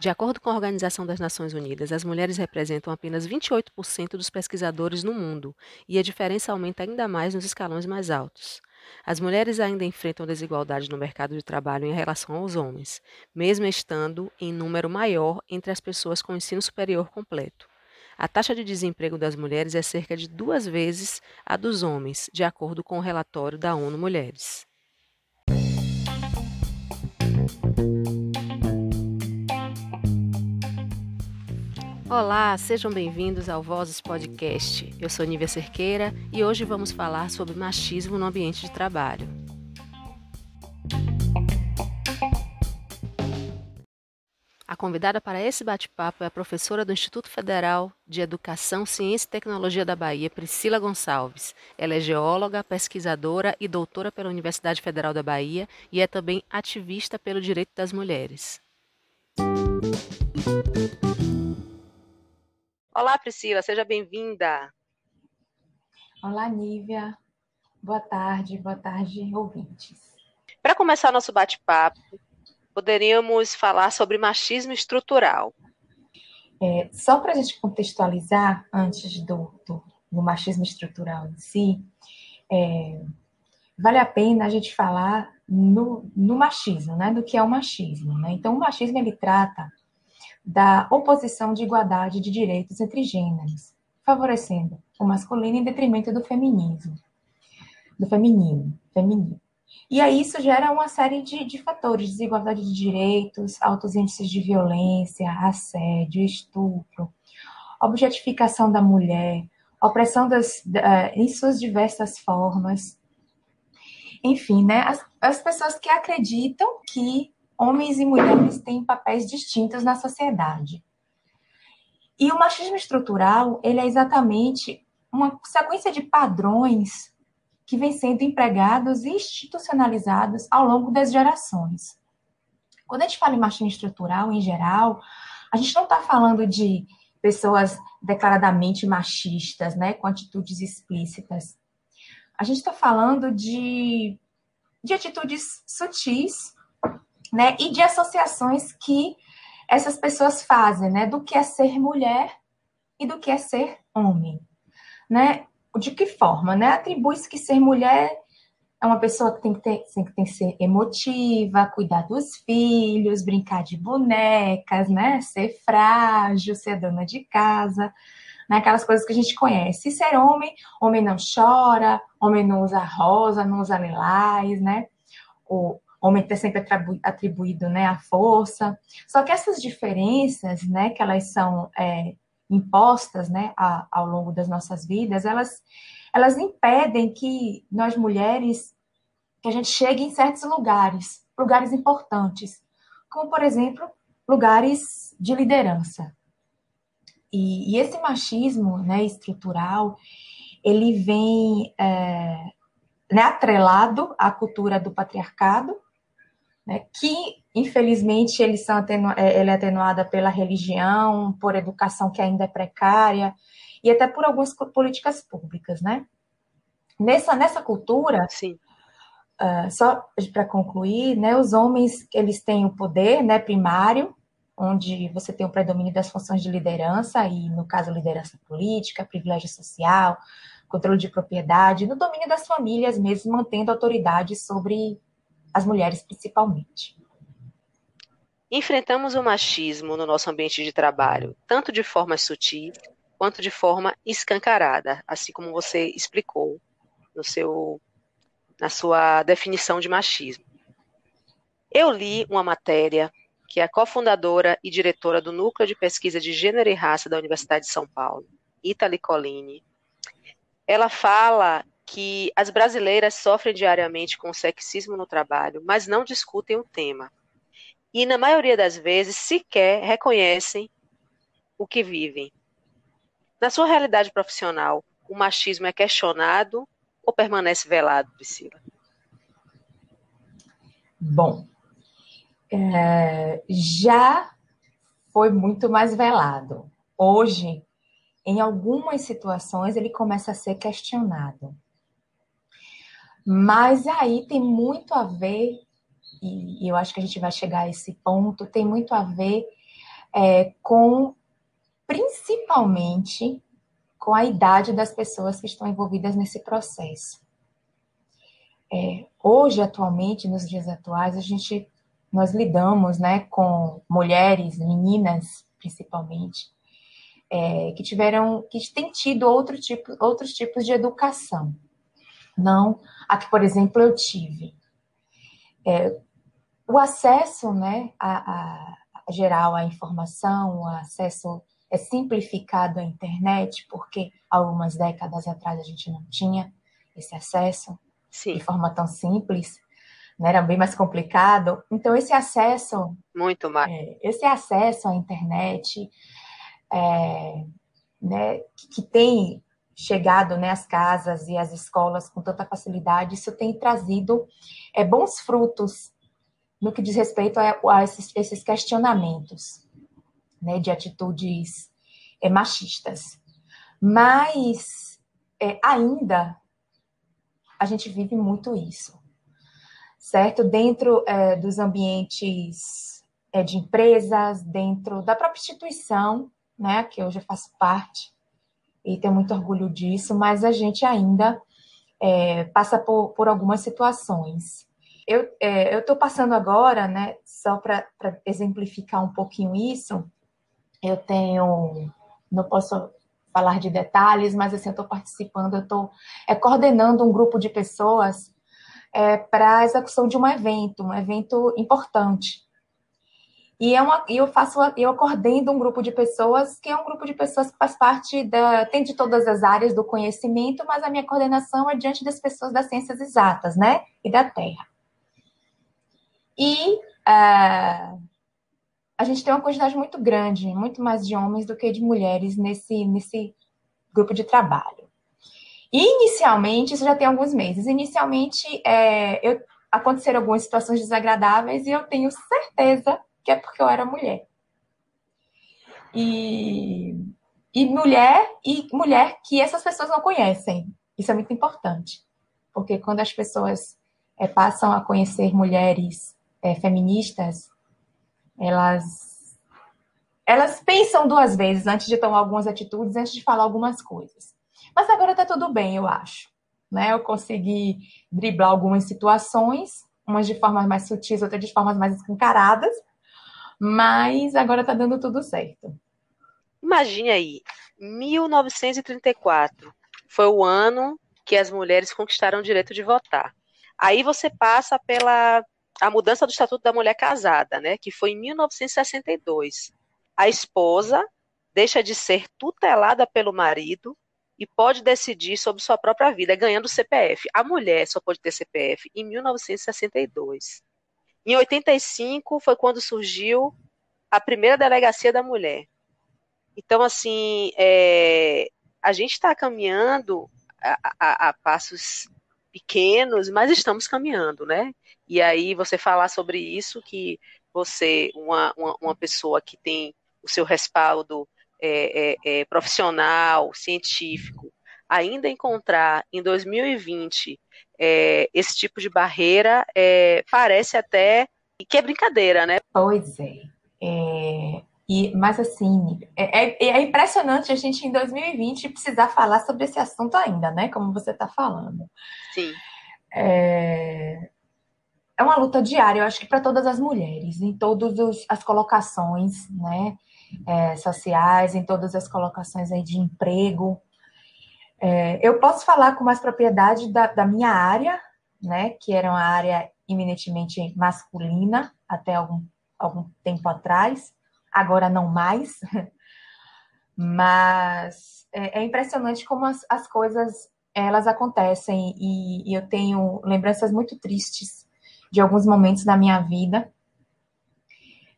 De acordo com a Organização das Nações Unidas, as mulheres representam apenas 28% dos pesquisadores no mundo, e a diferença aumenta ainda mais nos escalões mais altos. As mulheres ainda enfrentam desigualdade no mercado de trabalho em relação aos homens, mesmo estando em número maior entre as pessoas com ensino superior completo. A taxa de desemprego das mulheres é cerca de duas vezes a dos homens, de acordo com o relatório da ONU Mulheres. Olá, sejam bem-vindos ao Vozes Podcast. Eu sou Nívia Cerqueira e hoje vamos falar sobre machismo no ambiente de trabalho. A convidada para esse bate-papo é a professora do Instituto Federal de Educação, Ciência e Tecnologia da Bahia, Priscila Gonçalves. Ela é geóloga, pesquisadora e doutora pela Universidade Federal da Bahia e é também ativista pelo direito das mulheres. Olá, Priscila, seja bem-vinda. Olá, Nívia. Boa tarde, boa tarde, ouvintes. Para começar nosso bate-papo, poderíamos falar sobre machismo estrutural. É, só para a gente contextualizar, antes do, do, do, machismo estrutural em si, é, vale a pena a gente falar no, no machismo, né, do que é o machismo. Né? Então, o machismo ele trata da oposição de igualdade de direitos entre gêneros, favorecendo o masculino em detrimento do feminismo, do feminino, feminino. E aí isso gera uma série de, de fatores, desigualdade de direitos, altos índices de violência, assédio, estupro, objetificação da mulher, opressão das, uh, em suas diversas formas. Enfim, né, as, as pessoas que acreditam que homens e mulheres têm papéis distintos na sociedade. E o machismo estrutural, ele é exatamente uma sequência de padrões que vem sendo empregados e institucionalizados ao longo das gerações. Quando a gente fala em machismo estrutural, em geral, a gente não está falando de pessoas declaradamente machistas, né, com atitudes explícitas. A gente está falando de, de atitudes sutis né? E de associações que essas pessoas fazem, né? Do que é ser mulher e do que é ser homem, né? De que forma, né? Atribui-se que ser mulher é uma pessoa que tem que, ter, tem que, ser emotiva, cuidar dos filhos, brincar de bonecas, né? Ser frágil, ser dona de casa, né? Aquelas coisas que a gente conhece. E ser homem, homem não chora, homem não usa rosa, não usa lilás, né? O, homem ter sempre atribuído né, a força. Só que essas diferenças, né, que elas são é, impostas né, a, ao longo das nossas vidas, elas, elas impedem que nós mulheres, que a gente chegue em certos lugares, lugares importantes, como, por exemplo, lugares de liderança. E, e esse machismo né, estrutural, ele vem é, né, atrelado à cultura do patriarcado, né, que infelizmente eles são atenu é, ela é atenuada pela religião, por educação que ainda é precária e até por algumas políticas públicas, né? Nessa nessa cultura, Sim. Uh, só para concluir, né, os homens eles têm o poder, né, primário, onde você tem o predomínio das funções de liderança e no caso liderança política, privilégio social, controle de propriedade, no domínio das famílias mesmo, mantendo autoridade sobre as mulheres principalmente. Enfrentamos o machismo no nosso ambiente de trabalho, tanto de forma sutil quanto de forma escancarada, assim como você explicou no seu, na sua definição de machismo. Eu li uma matéria que a cofundadora e diretora do Núcleo de Pesquisa de Gênero e Raça da Universidade de São Paulo, Itali Colini. Ela fala que as brasileiras sofrem diariamente com sexismo no trabalho, mas não discutem o tema. E, na maioria das vezes, sequer reconhecem o que vivem. Na sua realidade profissional, o machismo é questionado ou permanece velado, Priscila? Bom, é, já foi muito mais velado. Hoje, em algumas situações, ele começa a ser questionado. Mas aí tem muito a ver, e eu acho que a gente vai chegar a esse ponto, tem muito a ver é, com principalmente com a idade das pessoas que estão envolvidas nesse processo. É, hoje, atualmente, nos dias atuais, a gente nós lidamos, né, com mulheres, meninas, principalmente, é, que tiveram, que têm tido outro tipo, outros tipos de educação, não a que, por exemplo, eu tive. É, o acesso, né, a, a, a geral à informação, o acesso é simplificado à internet, porque algumas décadas atrás a gente não tinha esse acesso Sim. de forma tão simples, né? era bem mais complicado. Então esse acesso, muito mais, é, esse acesso à internet, é, né, que, que, tem chegado né, às casas e às escolas com tanta facilidade, isso tem trazido é, bons frutos no que diz respeito a, a esses, esses, questionamentos né, de atitudes é, machistas. Mas é, ainda a gente vive muito isso, certo? Dentro é, dos ambientes é, de empresas, dentro da própria instituição, né, que hoje eu faço parte, e tenho muito orgulho disso, mas a gente ainda é, passa por, por algumas situações eu é, estou passando agora, né, só para exemplificar um pouquinho isso, eu tenho, não posso falar de detalhes, mas assim, eu estou participando, eu estou é, coordenando um grupo de pessoas é, para a execução de um evento, um evento importante. E é uma, eu faço, eu coordeno um grupo de pessoas que é um grupo de pessoas que faz parte da, tem de todas as áreas do conhecimento, mas a minha coordenação é diante das pessoas das ciências exatas, né, e da Terra. E uh, a gente tem uma quantidade muito grande, muito mais de homens do que de mulheres nesse, nesse grupo de trabalho. E inicialmente, isso já tem alguns meses, inicialmente é, eu, aconteceram algumas situações desagradáveis e eu tenho certeza que é porque eu era mulher. E, e mulher e mulher que essas pessoas não conhecem. Isso é muito importante. Porque quando as pessoas é, passam a conhecer mulheres é, feministas, elas, elas pensam duas vezes antes de tomar algumas atitudes, antes de falar algumas coisas. Mas agora está tudo bem, eu acho. Né? Eu consegui driblar algumas situações, umas de formas mais sutis, outras de formas mais escancaradas, mas agora está dando tudo certo. Imagine aí, 1934 foi o ano que as mulheres conquistaram o direito de votar. Aí você passa pela a mudança do Estatuto da Mulher Casada, né, que foi em 1962. A esposa deixa de ser tutelada pelo marido e pode decidir sobre sua própria vida, ganhando CPF. A mulher só pode ter CPF em 1962. Em 85 foi quando surgiu a primeira delegacia da mulher. Então, assim, é, a gente está caminhando a, a, a passos pequenos, mas estamos caminhando, né? E aí você falar sobre isso, que você, uma, uma, uma pessoa que tem o seu respaldo é, é, é, profissional, científico, ainda encontrar em 2020 é, esse tipo de barreira, é, parece até que é brincadeira, né? Pois é. é e, mas assim, é, é, impressionante a gente em 2020 precisar falar sobre esse assunto ainda, né? Como você está falando. Sim. É, é uma luta diária, eu acho que para todas as mulheres, em todas as colocações né, é, sociais, em todas as colocações aí de emprego. É, eu posso falar com mais propriedade da, da, minha área, né, que era uma área eminentemente masculina até algum, algum tempo atrás, agora não mais. Mas é, é impressionante como as, as coisas elas acontecem e, e eu tenho lembranças muito tristes de alguns momentos da minha vida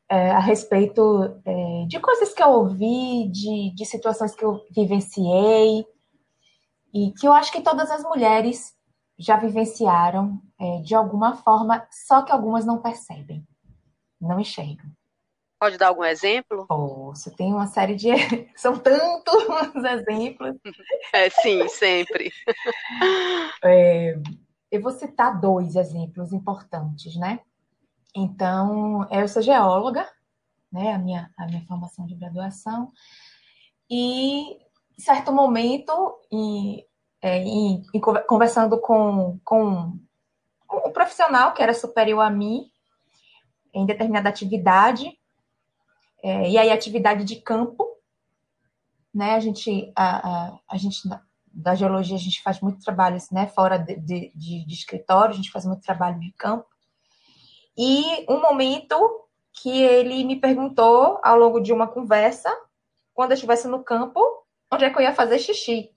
é, a respeito é, de coisas que eu ouvi, de, de situações que eu vivenciei, e que eu acho que todas as mulheres já vivenciaram é, de alguma forma, só que algumas não percebem, não enxergam. Pode dar algum exemplo? Posso, tem uma série de. São tantos exemplos. É, sim, sempre. É, eu vou citar dois exemplos importantes, né? Então, eu sou geóloga, né, a minha, a minha formação de graduação. E, em certo momento, em, é, em, em, conversando com, com um profissional que era superior a mim, em determinada atividade, é, e aí atividade de campo, né, a gente, a, a, a gente da geologia, a gente faz muito trabalho né, fora de, de, de, escritório, a gente faz muito trabalho de campo. E um momento que ele me perguntou ao longo de uma conversa, quando eu estivesse no campo, onde é que eu ia fazer xixi.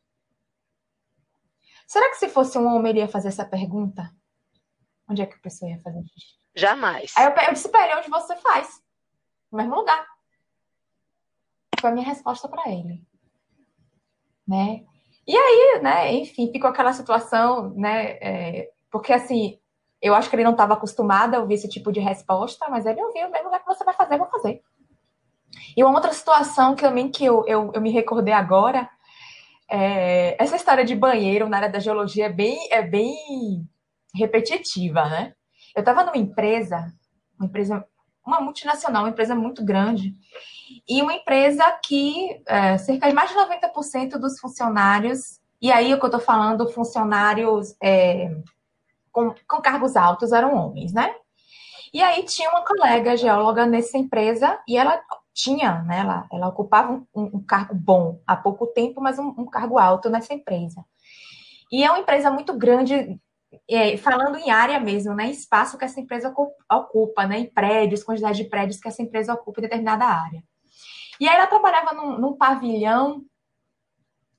Será que se fosse um homem ele ia fazer essa pergunta? Onde é que a pessoa ia fazer xixi? Jamais. Aí eu, eu disse para ele onde você faz. No mesmo lugar. Foi a minha resposta para ele. Né? E aí, né, enfim, ficou aquela situação, né? É, porque assim, eu acho que ele não estava acostumado a ouvir esse tipo de resposta, mas ele ouviu mesmo, é que você vai fazer, eu vou fazer. E uma outra situação que também que eu, eu, eu me recordei agora, é, essa história de banheiro na área da geologia é bem, é bem repetitiva, né? Eu estava numa empresa, uma empresa, uma multinacional, uma empresa muito grande, e uma empresa que é, cerca de mais de 90% dos funcionários, e aí o que eu estou falando, funcionários é, com, com cargos altos eram homens, né? E aí tinha uma colega geóloga nessa empresa e ela tinha, né? Ela, ela ocupava um, um cargo bom há pouco tempo, mas um, um, cargo alto nessa empresa. E é uma empresa muito grande, é, falando em área mesmo, né? Espaço que essa empresa ocupa, né? Em prédios, quantidade de prédios que essa empresa ocupa em determinada área. E aí ela trabalhava num, num pavilhão,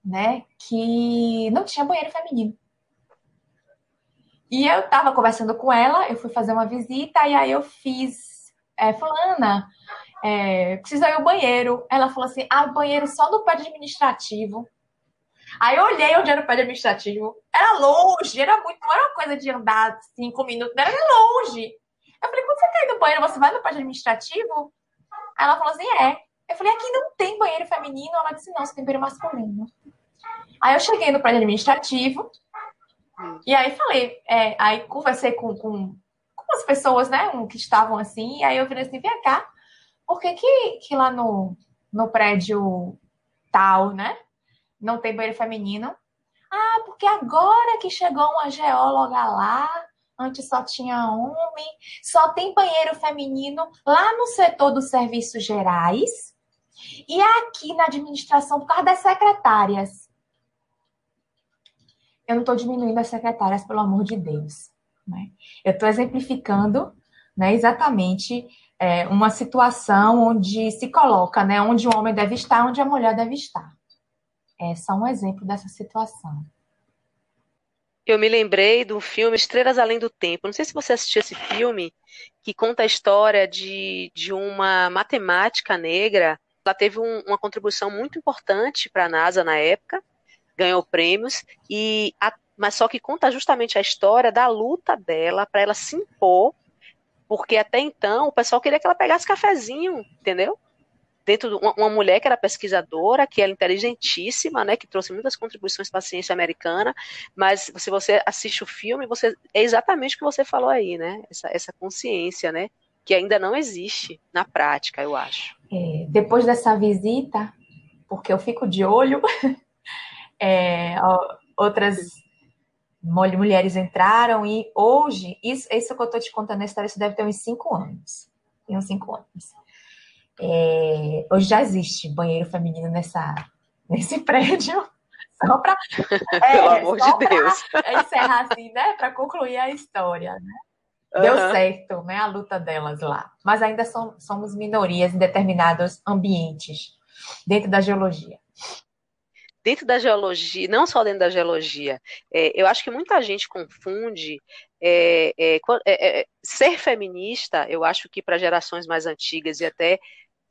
né, que não tinha banheiro feminino. E eu estava conversando com ela, eu fui fazer uma visita, e aí eu fiz, é, fulana, é, precisa ir ao banheiro. Ela falou assim, ah, banheiro só no prédio administrativo. Aí eu olhei onde era o prédio administrativo. Era longe, era muito, não era uma coisa de andar cinco minutos, era longe. Eu falei, quando você quer ir no banheiro, você vai no prédio administrativo? Aí ela falou assim, é. Eu falei, aqui não tem banheiro feminino. Ela disse, não, você tem banheiro masculino. Aí eu cheguei no prédio administrativo. E aí falei, é, aí conversei com, com, com as pessoas, né, que estavam assim. E aí eu falei assim, vem cá, por que, que, que lá no, no prédio tal, né, não tem banheiro feminino? Ah, porque agora que chegou uma geóloga lá, antes só tinha homem, só tem banheiro feminino lá no setor dos serviços gerais e aqui na administração, por causa das secretárias. Eu não estou diminuindo as secretárias, pelo amor de Deus. Né? Eu estou exemplificando né, exatamente é, uma situação onde se coloca, né, onde o homem deve estar, onde a mulher deve estar. É só um exemplo dessa situação. Eu me lembrei do filme Estrelas Além do Tempo. Não sei se você assistiu esse filme, que conta a história de, de uma matemática negra ela teve um, uma contribuição muito importante para a NASA na época, ganhou prêmios, e a, mas só que conta justamente a história da luta dela para ela se impor, porque até então o pessoal queria que ela pegasse cafezinho, entendeu? Dentro de uma, uma mulher que era pesquisadora, que era inteligentíssima, né, que trouxe muitas contribuições para a ciência americana, mas se você assiste o filme, você é exatamente o que você falou aí, né? Essa, essa consciência, né? Que ainda não existe na prática, eu acho é, depois dessa visita, porque eu fico de olho, é, outras mulheres entraram e hoje, isso, isso que eu estou te contando a história, isso deve ter uns cinco anos. Tem uns cinco anos. É, hoje já existe banheiro feminino nessa, nesse prédio. Só para. É, Pelo amor de Deus. Encerrar assim, né? Para concluir a história, né? Deu uhum. certo, né, a luta delas lá. Mas ainda som, somos minorias em determinados ambientes dentro da geologia. Dentro da geologia, não só dentro da geologia, é, eu acho que muita gente confunde é, é, é, é ser feminista. Eu acho que para gerações mais antigas e até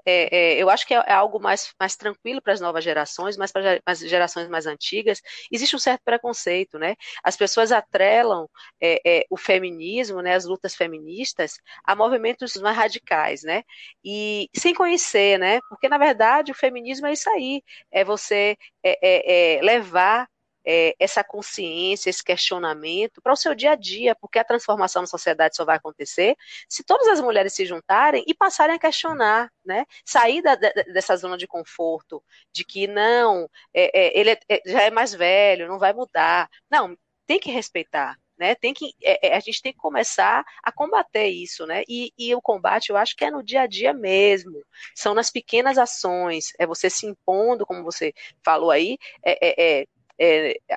é, é, eu acho que é, é, algo mais, mais tranquilo para as novas gerações, mas para as gerações mais antigas, existe um certo preconceito, né? As pessoas atrelam é, é, o feminismo, né, as lutas feministas, a movimentos mais radicais, né? E sem conhecer, né? Porque, na verdade, o feminismo é isso aí, é você é, levar é, essa consciência, esse questionamento para o seu dia a dia, porque a transformação na sociedade só vai acontecer se todas as mulheres se juntarem e passarem a questionar, né? Sair da, dessa zona de conforto, de que não, é, é, ele é, é, já é mais velho, não vai mudar. Não, tem que respeitar. Né, tem que, é, é, a gente tem que começar a combater isso, né? E, e, o combate, eu acho que é no dia a dia mesmo. São nas pequenas ações, é você se impondo, como você falou aí, é, é, é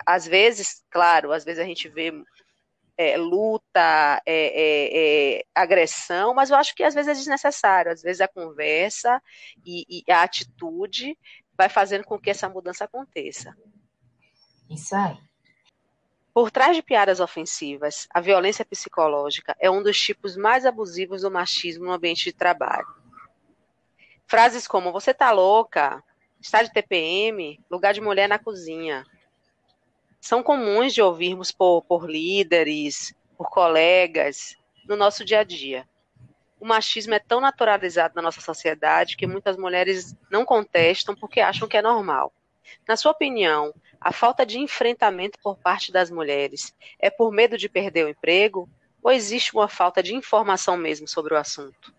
às vezes, claro, às vezes a gente vê é, luta, é, é, agressão, mas eu acho que às vezes é desnecessário. Às vezes a conversa e, e, a atitude vai fazendo com que essa mudança aconteça. Isso aí. Por trás de piadas ofensivas, a violência psicológica é um dos tipos mais abusivos do machismo no ambiente de trabalho. Frases como você tá louca, está de TPM, lugar de mulher na cozinha, são comuns de ouvirmos por, por líderes, por colegas, no nosso dia a dia. O machismo é tão naturalizado na nossa sociedade que muitas mulheres não contestam porque acham que é normal. Na sua opinião, a falta de enfrentamento por parte das mulheres é por medo de perder o emprego ou existe uma falta de informação mesmo sobre o assunto?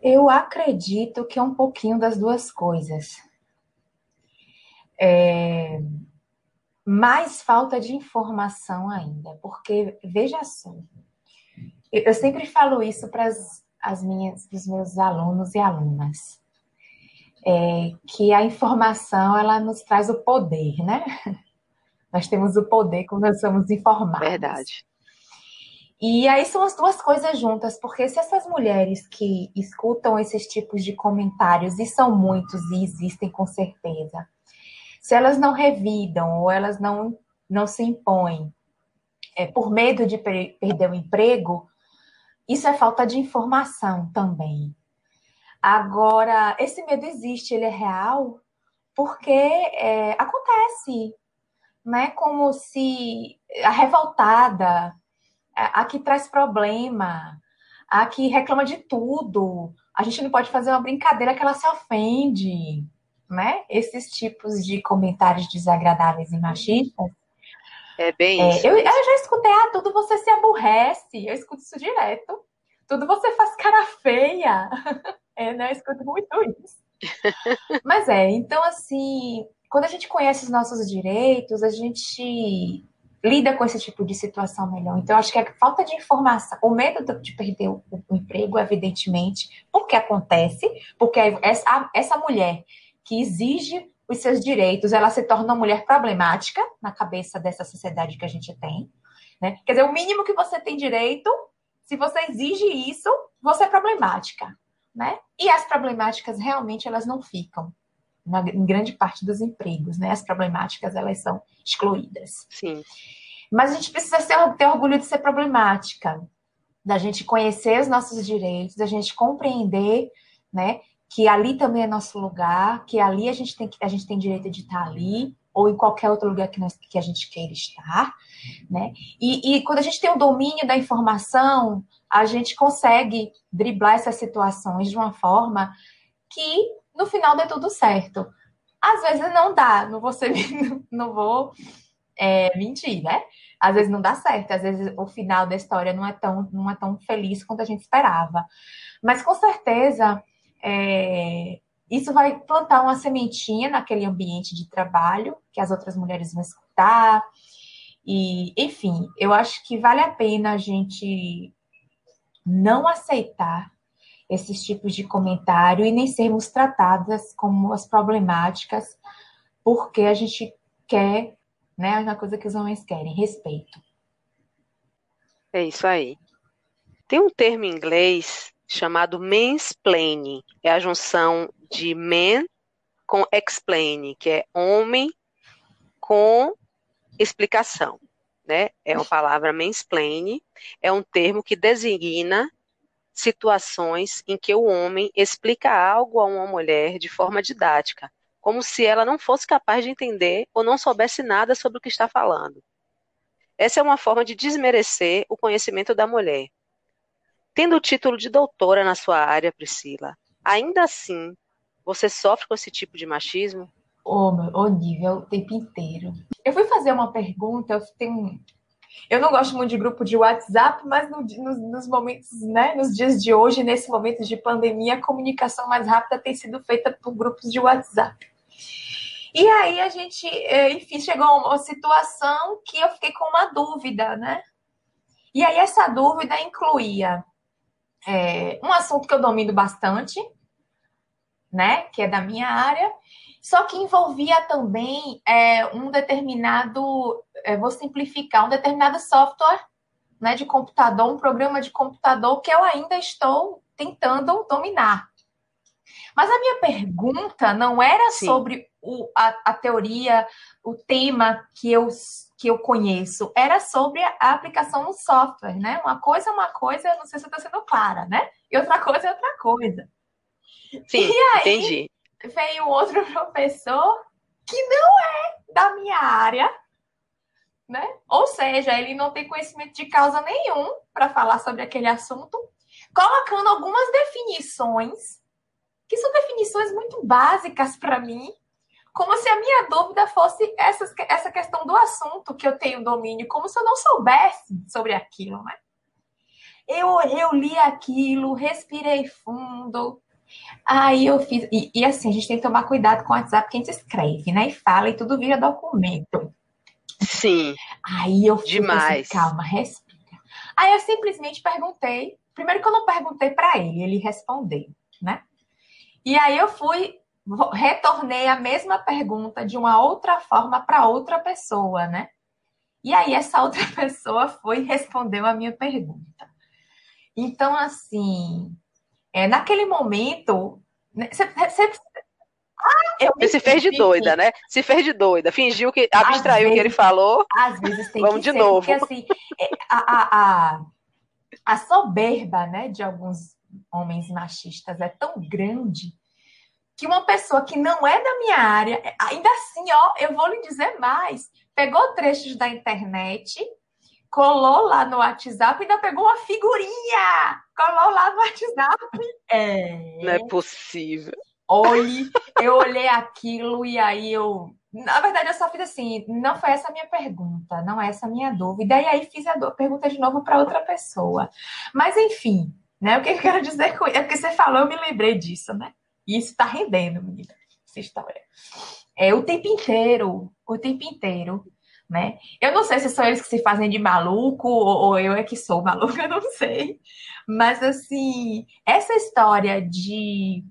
Eu acredito que é um pouquinho das duas coisas. É... Mais falta de informação ainda, porque veja só, eu sempre falo isso para as minhas, os meus alunos e alunas é, que a informação ela nos traz o poder, né? Nós temos o poder quando nós somos informados. Verdade. E aí são as duas coisas juntas, porque se essas mulheres que escutam esses tipos de comentários, e são muitos e existem com certeza, se elas não revidam ou elas não, não se impõem é, por medo de per perder o emprego, isso é falta de informação também. Agora, esse medo existe, ele é real, porque é, acontece, né? Como se a revoltada, a, a que traz problema, a que reclama de tudo, a gente não pode fazer uma brincadeira que ela se ofende, né? Esses tipos de comentários desagradáveis e machistas. É bem é, isso. Eu, eu já escutei, ah, tudo você se aborrece. Eu escuto isso direto. Tudo você faz cara feia. É, né? Eu escuto muito isso. Mas é, então assim, quando a gente conhece os nossos direitos, a gente lida com esse tipo de situação melhor. Então, acho que a falta de informação, o medo de perder o, o emprego, evidentemente, porque acontece, porque essa, essa mulher que exige os seus direitos, ela se torna uma mulher problemática na cabeça dessa sociedade que a gente tem. Né? Quer dizer, o mínimo que você tem direito, se você exige isso, você é problemática né? E as problemáticas realmente elas não ficam na, em grande parte dos empregos, né? As problemáticas elas são excluídas. Sim. Mas a gente precisa ter, ter orgulho de ser problemática, da gente conhecer os nossos direitos, da gente compreender, né? Que ali também é nosso lugar, que ali a gente tem, a gente tem direito de estar ali, ou em qualquer outro lugar que, nós, que a gente queira estar, né? E, e quando a gente tem o domínio da informação, a gente consegue driblar essas situações de uma forma que no final dê tudo certo. Às vezes não dá, não vou, ser, não vou é, mentir, né? Às vezes não dá certo, às vezes o final da história não é tão, não é tão feliz quanto a gente esperava. Mas com certeza é, isso vai plantar uma sementinha naquele ambiente de trabalho que as outras mulheres vão escutar. E, enfim, eu acho que vale a pena a gente não aceitar esses tipos de comentário e nem sermos tratadas como as problemáticas, porque a gente quer, né, uma coisa que os homens querem, respeito. É isso aí. Tem um termo em inglês chamado mansplaining, é a junção de man com explain, que é homem com explicação né? É uma palavra mansplaining, é um termo que designa situações em que o homem explica algo a uma mulher de forma didática, como se ela não fosse capaz de entender ou não soubesse nada sobre o que está falando. Essa é uma forma de desmerecer o conhecimento da mulher. Tendo o título de doutora na sua área, Priscila, ainda assim, você sofre com esse tipo de machismo? Oh, nível o tempo inteiro. Eu fui fazer uma pergunta, eu tenho. Eu não gosto muito de grupo de WhatsApp, mas no, nos, nos, momentos, né, nos dias de hoje, nesse momento de pandemia, a comunicação mais rápida tem sido feita por grupos de WhatsApp. E aí a gente, é, enfim, chegou a uma situação que eu fiquei com uma dúvida, né? E aí essa dúvida incluía é, um assunto que eu domino bastante, né? Que é da minha área, só que envolvia também é, um determinado, é, vou simplificar, um determinado software né, de computador, um programa de computador que eu ainda estou tentando dominar. Mas a minha pergunta não era Sim. sobre o, a, a, teoria, o tema que eu, que eu conheço, era sobre a aplicação no software, né? Uma coisa é uma coisa, não sei se eu estou sendo clara, né? E outra coisa é outra coisa. Sim, e aí, entendi veio outro professor que não é da minha área, né? Ou seja, ele não tem conhecimento de causa nenhum para falar sobre aquele assunto, colocando algumas definições que são definições muito básicas para mim, como se a minha dúvida fosse essa, essa questão do assunto que eu tenho domínio, como se eu não soubesse sobre aquilo, né? Eu, eu li aquilo, respirei fundo, Aí eu fiz. E, e, assim, a gente tem que tomar cuidado com o WhatsApp que a gente escreve, né? E fala e tudo vira documento. Sim. Aí eu fiz assim, Demais. Assim, calma, respira. Aí eu simplesmente perguntei. Primeiro que eu não perguntei para ele, ele respondeu, né? E aí eu fui, retornei a mesma pergunta de uma outra forma para outra pessoa, né? E aí essa outra pessoa foi e respondeu a minha pergunta. Então, assim, é, naquele momento, você, né, você, ah, você se fez de doida, né? Se fez de doida, fingiu que abstraiu o que ele falou. Às vezes tem Vamos que de ser, novo. Porque assim, é, a, a, a, a soberba né, de alguns homens machistas é tão grande que uma pessoa que não é da minha área, ainda assim, ó, eu vou lhe dizer mais, pegou trechos da internet colou lá no WhatsApp e ainda pegou uma figurinha. Colou lá no WhatsApp. É. Não é possível. Olhe, eu olhei aquilo e aí eu. Na verdade, eu só fiz assim, não foi essa a minha pergunta, não é essa a minha dúvida. E aí fiz a pergunta de novo para outra pessoa. Mas enfim, né? O que eu quero dizer com isso? É porque você falou, eu me lembrei disso, né? E isso tá rendendo, menina, essa história. É o tempo inteiro, o tempo inteiro né? Eu não sei se são eles que se fazem de maluco ou, ou eu é que sou maluca, eu não sei. Mas, assim, essa história de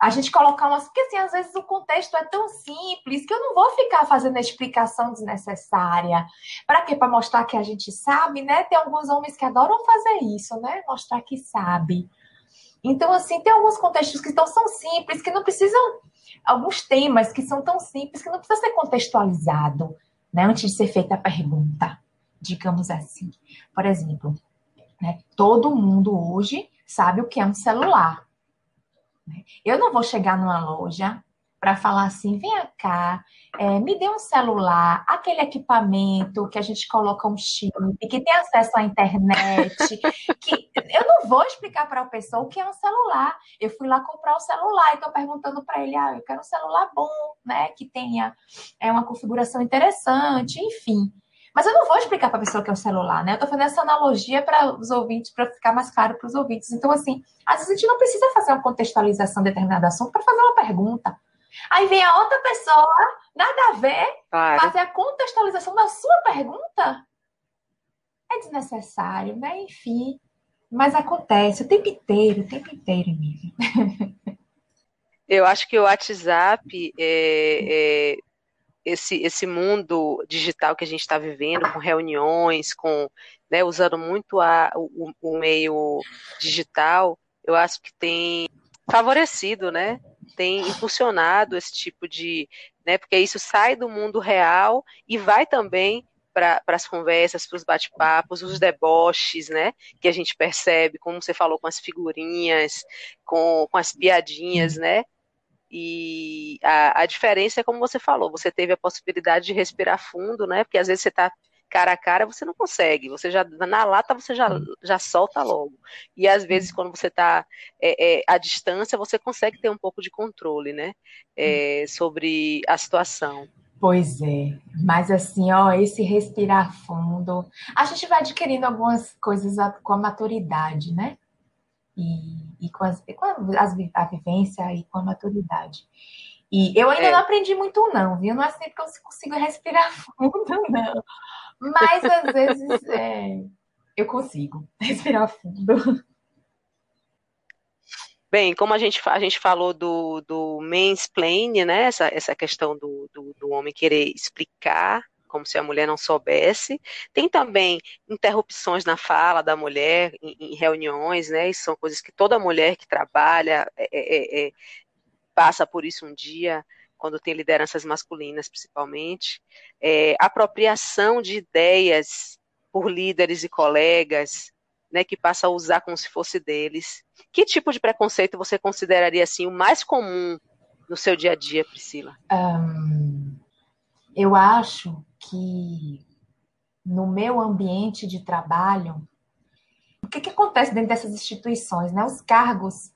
a gente colocar umas. Porque, assim, às vezes o contexto é tão simples que eu não vou ficar fazendo a explicação desnecessária. Para quê? Para mostrar que a gente sabe, né? Tem alguns homens que adoram fazer isso, né? Mostrar que sabe. Então, assim, tem alguns contextos que estão são simples, que não precisam. Alguns temas que são tão simples que não precisa ser contextualizado né, antes de ser feita a pergunta, digamos assim. Por exemplo, né, todo mundo hoje sabe o que é um celular. Né? Eu não vou chegar numa loja para falar assim: vem cá, é, me dê um celular, aquele equipamento que a gente coloca um chip, que tem acesso à internet, que eu não vou explicar para a pessoa o que é um celular. Eu fui lá comprar o um celular e estou perguntando para ele: ah, eu quero um celular bom, né, que tenha é, uma configuração interessante, enfim. Mas eu não vou explicar para a pessoa que é um celular, né? Eu estou fazendo essa analogia para os ouvintes, para ficar mais claro para os ouvintes. Então, assim, às vezes a gente não precisa fazer uma contextualização de determinado assunto para fazer uma pergunta. Aí vem a outra pessoa, nada a ver, fazer a contextualização da sua pergunta. É desnecessário, né? Enfim. Mas acontece o tempo inteiro, o tempo inteiro, Emília. Eu acho que o WhatsApp é, é esse, esse mundo digital que a gente está vivendo, com reuniões, com né, usando muito a, o, o meio digital, eu acho que tem favorecido, né? Tem impulsionado esse tipo de, né? Porque isso sai do mundo real e vai também para as conversas, para os bate-papos, os deboches, né? Que a gente percebe, como você falou, com as figurinhas, com, com as piadinhas, né? E a, a diferença é como você falou, você teve a possibilidade de respirar fundo, né? Porque às vezes você está cara a cara, você não consegue. Você já na lata você já, já solta logo. E às vezes quando você está é, é, à distância, você consegue ter um pouco de controle, né, é, sobre a situação. Pois é, mas assim, ó, esse respirar fundo, a gente vai adquirindo algumas coisas com a maturidade, né? E, e com, as, com as, a vivência e com a maturidade. E eu ainda é. não aprendi muito, não, viu? Não é sempre que eu consigo respirar fundo, não. Mas às vezes é, eu consigo respirar fundo. Bem, como a gente, a gente falou do, do mansplaining, né? Essa, essa questão do, do, do homem querer explicar como se a mulher não soubesse. Tem também interrupções na fala da mulher em, em reuniões, né? Isso são coisas que toda mulher que trabalha é, é, é, é passa por isso um dia, quando tem lideranças masculinas, principalmente. É, apropriação de ideias por líderes e colegas, né, que passa a usar como se fosse deles. Que tipo de preconceito você consideraria assim o mais comum no seu dia a dia, Priscila? Um, eu acho que no meu ambiente de trabalho, o que, que acontece dentro dessas instituições? Né? Os cargos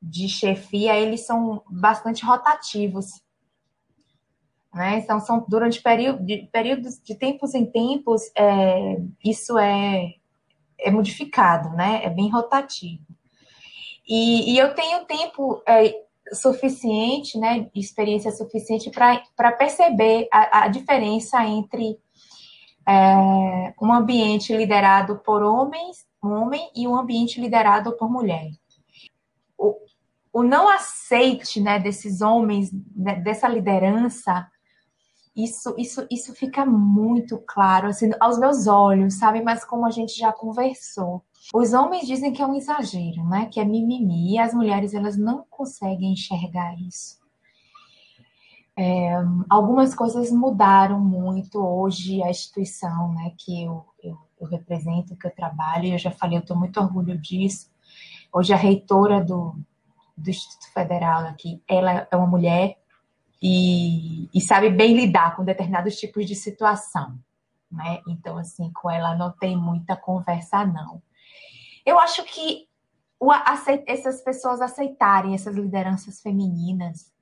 de chefia, eles são bastante rotativos. Né? Então, são durante períodos de tempos em tempos, é, isso é é modificado, né? É bem rotativo. E, e eu tenho tempo é, suficiente, né? Experiência suficiente para perceber a, a, diferença entre é, um ambiente liderado por homens, homem, e um ambiente liderado por mulher. O, não aceite, né, desses homens, né, dessa liderança, isso, isso, isso fica muito claro, assim, aos meus olhos, sabe? Mas como a gente já conversou. Os homens dizem que é um exagero, né? Que é mimimi, e as mulheres, elas não conseguem enxergar isso. É, algumas coisas mudaram muito hoje, a instituição, né? Que eu, eu, eu represento, que eu trabalho, e eu já falei, eu tenho muito orgulho disso. Hoje a reitora do, do Instituto Federal aqui, ela é uma mulher e, e sabe bem lidar com determinados tipos de situação. Né? Então, assim, com ela não tem muita conversa, não. Eu acho que o, aceit, essas pessoas aceitarem essas lideranças femininas,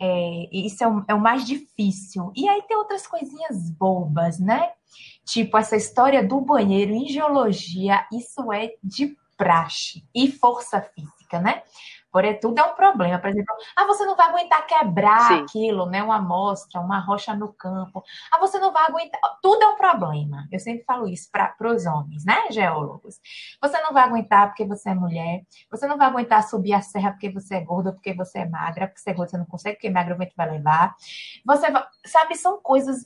é, isso é o, é o, mais difícil. E aí tem outras coisinhas bobas, né? Tipo essa história do banheiro em geologia, isso é de praxe e força física, né? Porém, tudo é um problema. Por exemplo, ah, você não vai aguentar quebrar Sim. aquilo, né? Uma amostra, uma rocha no campo. Ah, você não vai aguentar. Tudo é um problema. Eu sempre falo isso para os homens, né, geólogos? Você não vai aguentar porque você é mulher. Você não vai aguentar subir a serra porque você é gorda, porque você é magra, porque você é gorda, você não consegue, porque magra o vento vai levar. Você vai... Sabe, são coisas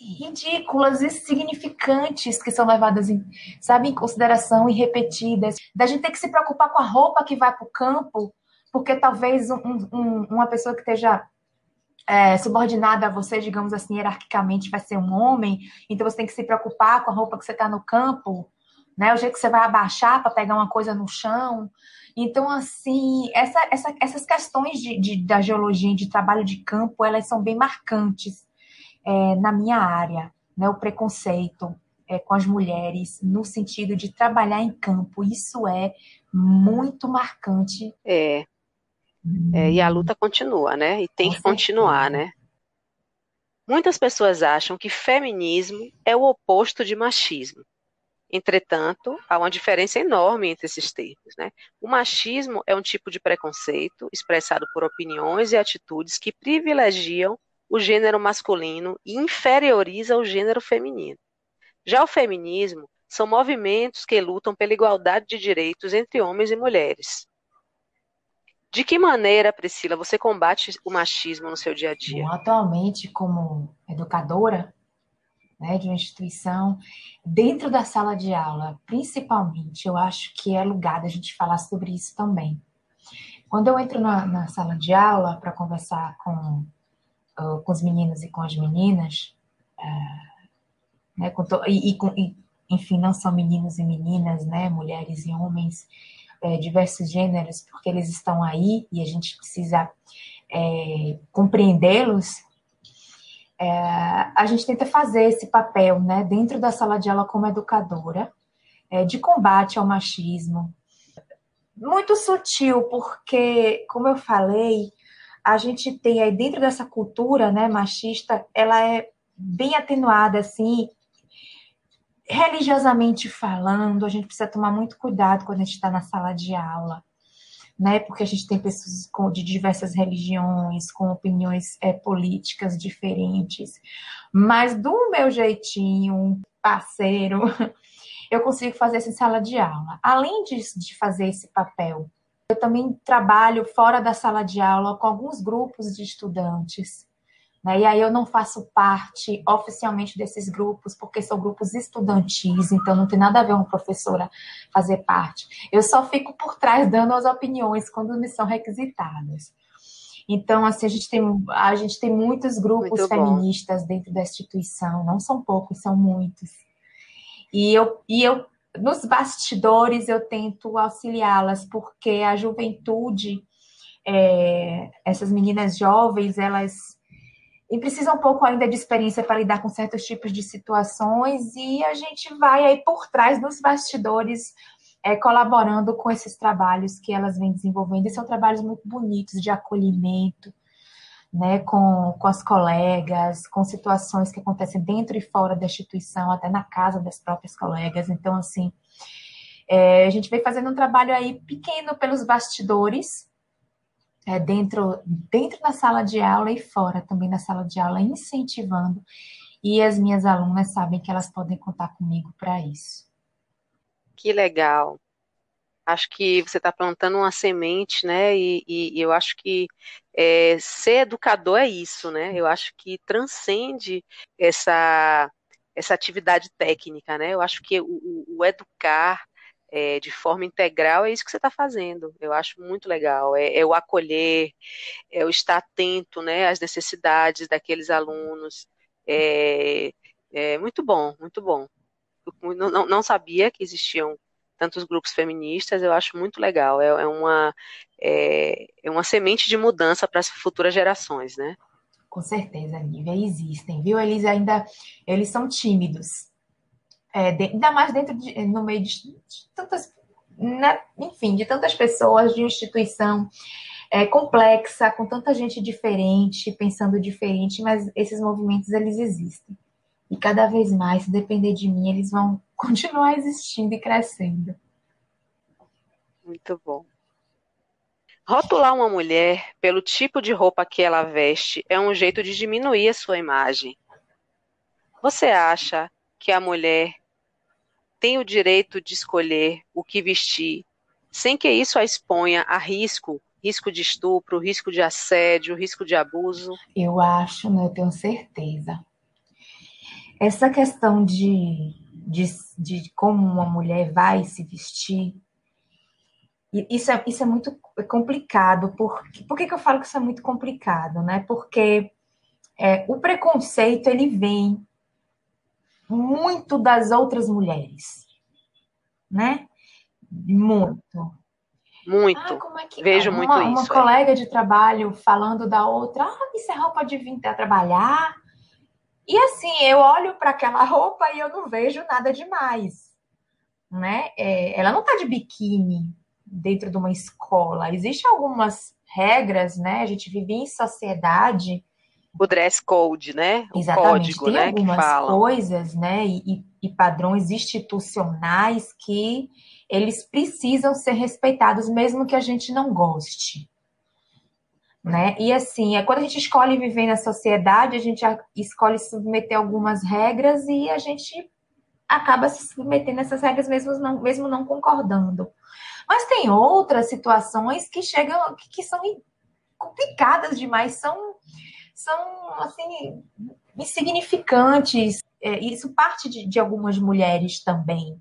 ridículas e significantes que são levadas em, sabe, em consideração e repetidas. Da gente ter que se preocupar com a roupa que vai para o campo, porque talvez um, um, uma pessoa que esteja é, subordinada a você, digamos assim, hierarquicamente, vai ser um homem, então você tem que se preocupar com a roupa que você está no campo, né? O jeito que você vai abaixar para pegar uma coisa no chão. Então, assim, essa, essa, essas questões de, de, da geologia, de trabalho de campo, elas são bem marcantes é, na minha área, né, o preconceito é, com as mulheres no sentido de trabalhar em campo, isso é muito marcante. É. é e a luta continua, né? E tem com que certeza. continuar, né? Muitas pessoas acham que feminismo é o oposto de machismo. Entretanto, há uma diferença enorme entre esses termos. Né? O machismo é um tipo de preconceito expressado por opiniões e atitudes que privilegiam o gênero masculino e inferioriza o gênero feminino. Já o feminismo são movimentos que lutam pela igualdade de direitos entre homens e mulheres. De que maneira, Priscila, você combate o machismo no seu dia a dia? Bom, atualmente, como educadora né, de uma instituição, dentro da sala de aula, principalmente, eu acho que é lugar da gente falar sobre isso também. Quando eu entro na, na sala de aula para conversar com uh, com os meninos e com as meninas, uh, né, com e, e, com, e, enfim, não são meninos e meninas, né, mulheres e homens, é, diversos gêneros, porque eles estão aí e a gente precisa é, compreendê-los. é, a gente tenta fazer esse papel, né, dentro da sala de aula como educadora, de combate ao machismo. Muito sutil, porque, como eu falei, a gente tem aí dentro dessa cultura, né, machista, ela é bem atenuada, assim, religiosamente falando, a gente precisa tomar muito cuidado quando a gente está na sala de aula né? Porque a gente tem pessoas com, de diversas religiões, com opiniões é, políticas diferentes. Mas do meu jeitinho, parceiro, eu consigo fazer essa sala de aula. Além de, de fazer esse papel, eu também trabalho fora da sala de aula com alguns grupos de estudantes né? E aí eu não faço parte oficialmente desses grupos, porque são grupos estudantis, então não tem nada a ver uma professora fazer parte. Eu só fico por trás dando as opiniões quando me são requisitadas. Então, assim, a gente tem, a gente tem muitos grupos Muito feministas dentro da instituição, não são poucos, são muitos. E eu, e eu nos bastidores eu tento auxiliá-las, porque a juventude, é, essas meninas jovens, elas e precisa um pouco ainda de experiência para lidar com certos tipos de situações e a gente vai aí por trás dos bastidores é, colaborando com esses trabalhos que elas vêm desenvolvendo. E são trabalhos muito bonitos de acolhimento né, com, com as colegas, com situações que acontecem dentro e fora da instituição, até na casa das próprias colegas. Então, assim, é, a gente vem fazendo um trabalho aí pequeno pelos bastidores, é, dentro, dentro da sala de aula e fora também da sala de aula, incentivando. E as minhas alunas sabem que elas podem contar comigo para isso. Que legal. Acho que você está plantando uma semente, né? E, e, e eu acho que é, ser educador é isso, né? Eu acho que transcende essa, essa atividade técnica, né? Eu acho que o, o educar é, de forma integral, é isso que você está fazendo. Eu acho muito legal. É, é, o acolher, é o estar atento né, às necessidades daqueles alunos. É, é muito bom, muito bom. Não, não sabia que existiam tantos grupos feministas, eu acho muito legal. É, é uma, é, é uma semente de mudança para as futuras gerações, né? Com certeza, Nívia, existem, viu? Eles ainda eles são tímidos é, de, ainda mais dentro de, no meio de, de tantas, né, enfim, de tantas pessoas, de uma instituição é, complexa, com tanta gente diferente, pensando diferente, mas esses movimentos eles existem. E cada vez mais, se depender de mim, eles vão continuar existindo e crescendo. Muito bom. Rotular uma mulher pelo tipo de roupa que ela veste é um jeito de diminuir a sua imagem. Você acha que a mulher tem o direito de escolher o que vestir, sem que isso a exponha a risco, risco de estupro, risco de assédio, risco de abuso? Eu acho, né, eu tenho certeza. Essa questão de, de, de como uma mulher vai se vestir, isso é, isso é muito complicado. Por, por que, que eu falo que isso é muito complicado? Né? Porque é, o preconceito ele vem muito das outras mulheres, né? Muito. Muito. Ah, é que... Vejo uma, muito isso. Uma é. colega de trabalho falando da outra, ah, isso é roupa de vir trabalhar. E assim, eu olho para aquela roupa e eu não vejo nada demais, né? É, ela não está de biquíni dentro de uma escola. Existem algumas regras, né? A gente vive em sociedade o dress code, né? O Exatamente. código, Tem né? algumas coisas, né? E, e, padrões institucionais que eles precisam ser respeitados, mesmo que a gente não goste. Né? E assim, é quando a gente escolhe viver na sociedade, a gente escolhe submeter algumas regras e a gente acaba se submetendo a essas regras mesmo não, mesmo não concordando. Mas tem outras situações que chegam, que são complicadas demais, são são assim insignificantes. É, isso parte de, de, algumas mulheres também,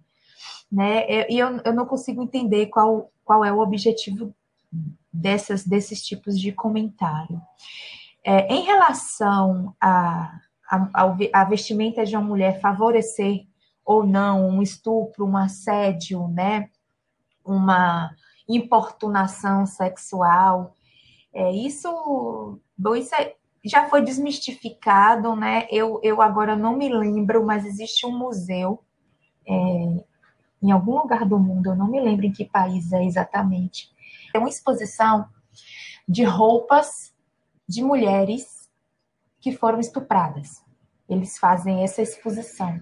né? É, e eu, eu não consigo entender qual, qual é o objetivo dessas, desses tipos de comentário. É, em relação a, a, a vestimenta de uma mulher favorecer ou não um estupro, um assédio, né? Uma importunação sexual, é, isso, bom, isso é, já foi desmistificado, né? Eu, eu agora não me lembro, mas existe um museu é, em algum lugar do mundo, eu não me lembro em que país é exatamente. É uma exposição de roupas de mulheres que foram estupradas. Eles fazem essa exposição.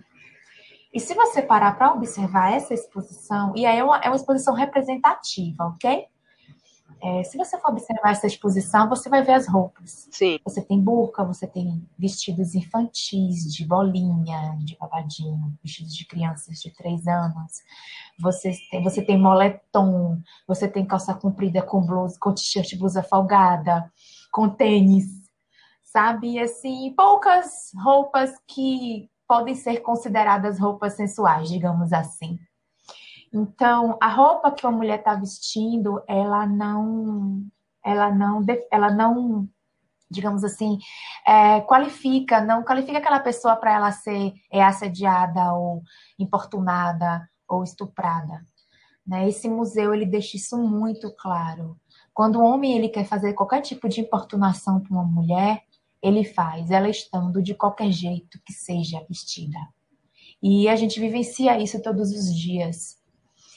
E se você parar para observar essa exposição, e aí é uma, é uma exposição representativa, ok? É, se você for observar essa exposição, você vai ver as roupas. Sim. Você tem burca, você tem vestidos infantis, de bolinha, de babadinho, vestidos de crianças de três anos. Você tem, você tem moletom, você tem calça comprida com blusa, com t-shirt, blusa folgada, com tênis, sabe? Assim, poucas roupas que podem ser consideradas roupas sensuais, digamos assim. Então, a roupa que uma mulher está vestindo, ela não, ela não, ela não, digamos assim, é, qualifica, não qualifica aquela pessoa para ela ser é, assediada ou importunada ou estuprada. Né? Esse museu ele deixa isso muito claro. Quando o homem ele quer fazer qualquer tipo de importunação para uma mulher, ele faz, ela estando de qualquer jeito que seja vestida. E a gente vivencia isso todos os dias.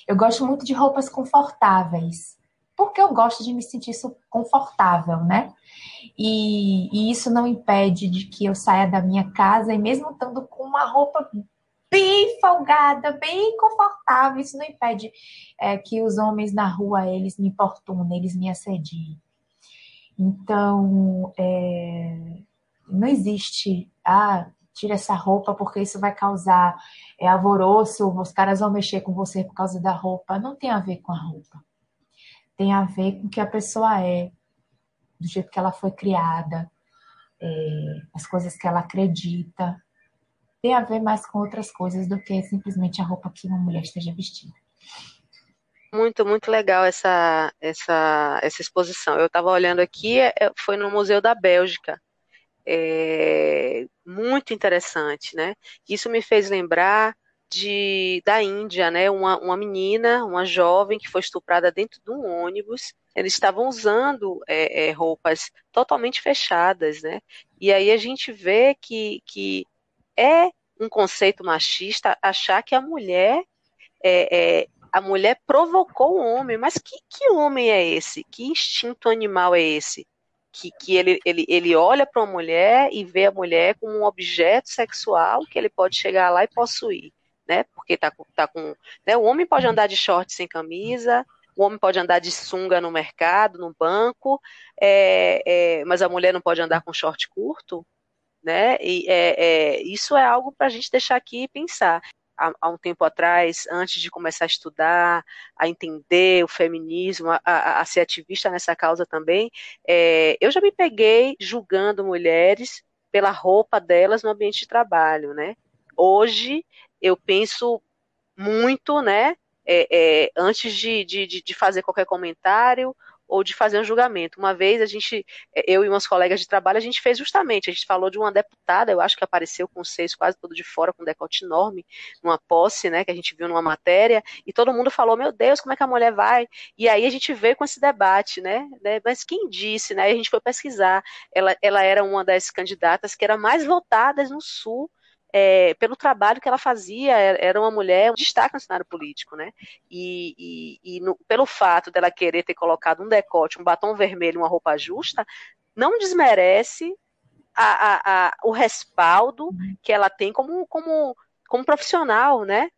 Eu gosto muito de roupas confortáveis, porque eu gosto de me sentir confortável, né? E, e, isso não impede de que eu saia da minha casa e mesmo estando com uma roupa bem folgada, bem confortável, isso não impede é, que os homens na rua eles me importunem, eles me assediem. Então, é, não existe, ah, tira essa roupa porque isso vai causar é, alvoroço, os caras vão mexer com você por causa da roupa. Não tem a ver com a roupa. Tem a ver com o que a pessoa é, do jeito que ela foi criada, é, as coisas que ela acredita. Tem a ver mais com outras coisas do que simplesmente a roupa que uma mulher esteja vestida. Muito, muito legal essa, essa, essa exposição. Eu estava olhando aqui, é, foi no Museu da Bélgica é, muito interessante, né? Isso me fez lembrar de, da Índia, né? Uma, uma menina, uma jovem que foi estuprada dentro de um ônibus. Eles estavam usando é, é, roupas totalmente fechadas, né? E aí a gente vê que, que é um conceito machista achar que a mulher é, é, a mulher provocou o homem, mas que, que homem é esse? Que instinto animal é esse? Que, que ele, ele, ele olha para uma mulher e vê a mulher como um objeto sexual que ele pode chegar lá e possuir, né? Porque tá, tá com. Né? O homem pode andar de short sem camisa, o homem pode andar de sunga no mercado, no banco, é, é, mas a mulher não pode andar com short curto, né? E é, é isso é algo para a gente deixar aqui e pensar há, há, um tempo atrás, antes de começar a estudar, a entender o feminismo, a, a, a ser ativista nessa causa também, é, eu já me peguei julgando mulheres pela roupa delas no ambiente de trabalho, né? Hoje eu penso muito, né? É, é, antes de, de, de fazer qualquer comentário ou de fazer um julgamento. Uma vez a gente, eh, eu e umas colegas de trabalho, a gente fez justamente, a gente falou de uma deputada, eu acho que apareceu com seis quase todo de fora, com decote enorme, numa posse, né, que a gente viu numa matéria, e todo mundo falou, meu Deus, como é que a mulher vai? E aí a gente veio com esse debate, né, né mas quem disse, né, a gente foi pesquisar, ela, ela era uma das candidatas que era mais votadas no Sul, é, pelo trabalho que ela fazia, era uma mulher um destaque no cenário político, né? E, e, e no, pelo fato dela querer ter colocado um decote, um batom vermelho, uma roupa justa, não desmerece a, a, a, o respaldo que ela tem como, como, como profissional, né?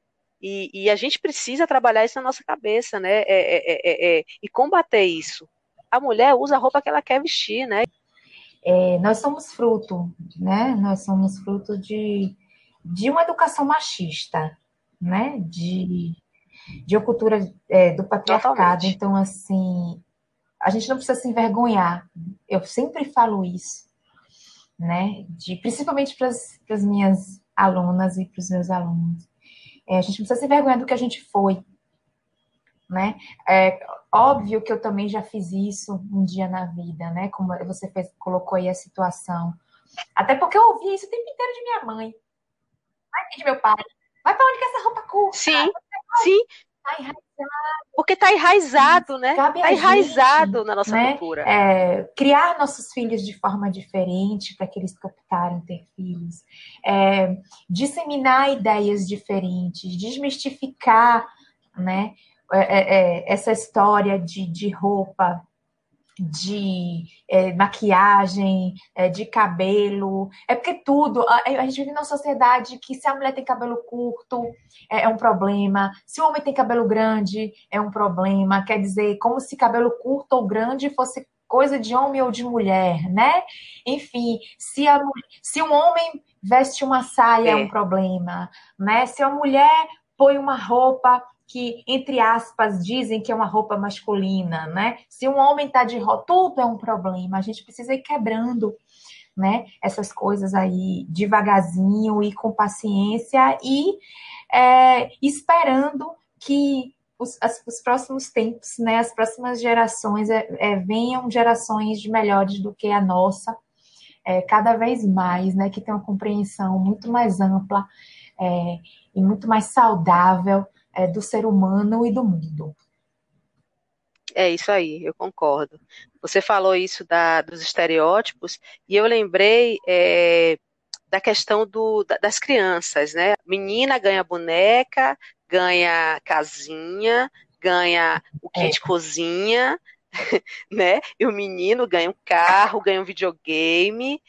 E, e, a gente precisa trabalhar isso na nossa cabeça, né? É, é, é, é, e combater isso. A mulher usa a roupa que ela quer vestir, né? É, nós somos fruto, né? Nós somos fruto de, de uma educação machista, né? De, de uma cultura é, do patriarcado. Totalmente. Então, assim, a gente não precisa se envergonhar. Eu sempre falo isso, né? De, principalmente para as minhas alunas e para os meus alunos. É, a gente não precisa se envergonhar do que a gente foi, né? É óbvio que eu também já fiz isso um dia na vida, né? Como você fez, colocou aí a situação. Até porque eu ouvi isso o tempo inteiro de minha mãe. Vai de meu pai. Vai pra onde que essa roupa curta? Sim, sim. Tá enraizado. Porque está enraizado, né? Está enraizado gente, na nossa né? cultura. É, criar nossos filhos de forma diferente para que eles optarem ter filhos. É, disseminar ideias diferentes, desmistificar né, é, é, é essa história de, de roupa de é, maquiagem, é, de cabelo. É porque tudo. A, a, gente vive numa sociedade que se a mulher tem cabelo curto é, é, um problema, se o homem tem cabelo grande é um problema. Quer dizer, como se cabelo curto ou grande fosse coisa de homem ou de mulher, né? Enfim, se, a, se um homem veste uma saia é um problema, né? Se a mulher põe uma roupa que, entre aspas, dizem que é uma roupa masculina, né? Se um homem está de roupa, tudo é um problema. A gente precisa ir quebrando, né? Essas coisas aí devagarzinho e com paciência e é, esperando que os, as, os, próximos tempos, né? As próximas gerações é, é, venham gerações de melhores do que a nossa, é, cada vez mais, né? Que tenham uma compreensão muito mais ampla é, e muito mais saudável é, do ser humano e do mundo. É isso aí, eu concordo. Você falou isso da, dos estereótipos e eu lembrei é, da questão do, da, das crianças, né? Menina ganha boneca, ganha casinha, ganha o kit é. cozinha, né? E o menino ganha um carro, ganha um videogame,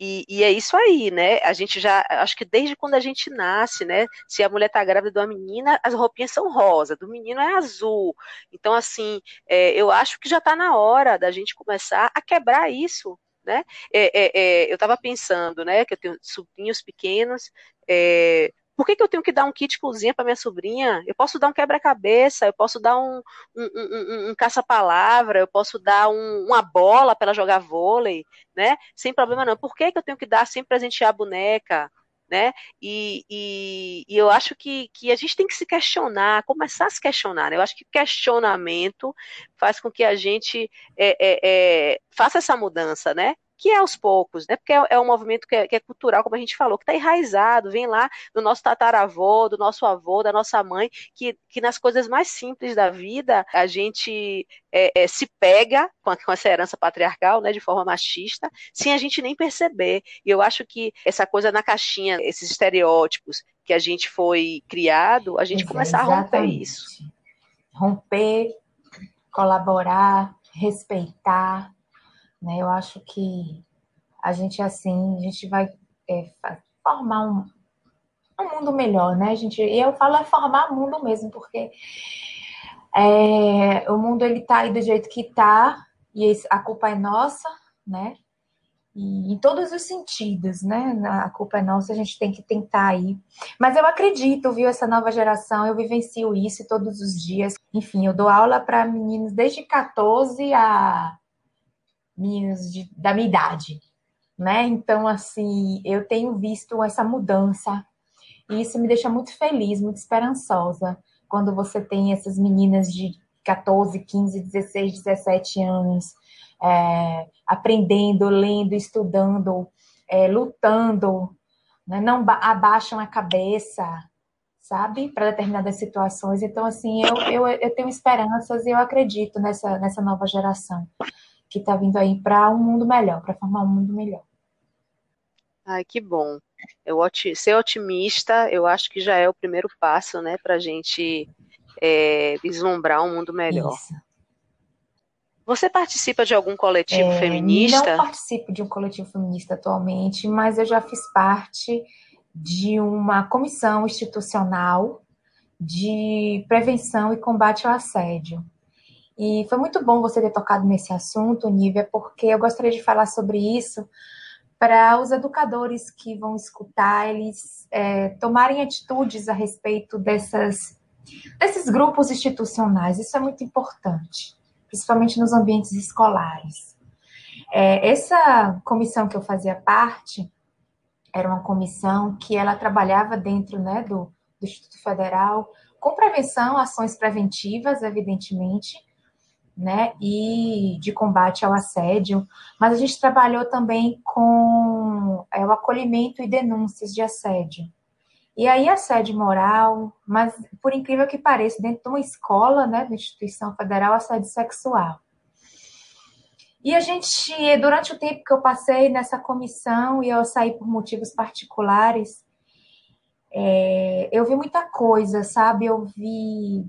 e, e, é isso aí, né? A gente já, acho que desde quando a gente nasce, né? Se a mulher tá grávida de uma menina, as roupinhas são rosa, do menino é azul. Então, assim, é, eu acho que já está na hora da gente começar a quebrar isso, né? É, é, é eu estava pensando, né? Que eu tenho sobrinhos pequenos, é, por que, que eu tenho que dar um kit cozinha para minha sobrinha? Eu posso dar um quebra-cabeça, eu posso dar um, um, um, um caça-palavra, eu posso dar uma bola para ela jogar vôlei, né? Sem problema não. Por que, que eu tenho que dar sempre presentear a boneca? Né? E, e, e, eu acho que, que a gente tem que se questionar, começar a se questionar. Né? Eu acho que questionamento faz com que a gente é, é, é, faça essa mudança, né? Que é aos poucos, né? Porque é, é um movimento que é, que é, cultural, como a gente falou, que está enraizado, vem lá do nosso tataravô, do nosso avô, da nossa mãe, que, que nas coisas mais simples da vida a gente é, é, se pega com, a, com, essa herança patriarcal, né, de forma machista, sem a gente nem perceber. E eu acho que essa coisa na caixinha, esses estereótipos que a gente foi criado, a gente começar a romper isso. Romper, colaborar, respeitar, né? Eu acho que a gente, assim, a gente vai é, formar um, um mundo melhor, né? Gente, e eu falo é formar mundo mesmo, porque é, o mundo ele tá aí do jeito que tá, e a culpa é nossa, né? E em todos os sentidos, né? A culpa é nossa, a gente tem que tentar aí. Mas eu acredito, viu, essa nova geração, eu vivencio isso todos os dias. Enfim, eu dou aula para meninos desde 14 a meninos de, da minha idade, né? Então, assim, eu tenho visto essa mudança e isso me deixa muito feliz, muito esperançosa quando você tem essas meninas de 14, 15, 16, 17 anos é, aprendendo, lendo, estudando, é, lutando, né? não abaixam a cabeça, sabe, para determinadas situações. Então, assim, eu, eu, eu tenho esperanças e eu acredito nessa, nessa nova geração que está vindo aí para um mundo melhor, para formar um mundo melhor. Ai, que bom. Eu, ser otimista, eu acho que já é o primeiro passo, né, para a gente é, vislumbrar um mundo melhor. Isso. Você participa de algum coletivo é, feminista? Não participo de um coletivo feminista atualmente, mas eu já fiz parte de uma comissão institucional de prevenção e combate ao assédio. E foi muito bom você ter tocado nesse assunto, Nívia, porque eu gostaria de falar sobre isso para os educadores que vão escutar, eles é, tomarem atitudes a respeito dessas, desses grupos institucionais. Isso é muito importante, principalmente nos ambientes escolares. É, essa comissão que eu fazia parte era uma comissão que ela trabalhava dentro né, do, do Instituto Federal com prevenção, ações preventivas, evidentemente, né, e de combate ao assédio, mas a gente trabalhou também com é, o acolhimento e denúncias de assédio. E aí assédio moral, mas por incrível que pareça, dentro de uma escola, né, de instituição federal, assédio sexual. E a gente, durante o tempo que eu passei nessa comissão e eu saí por motivos particulares, é, eu vi muita coisa, sabe? Eu vi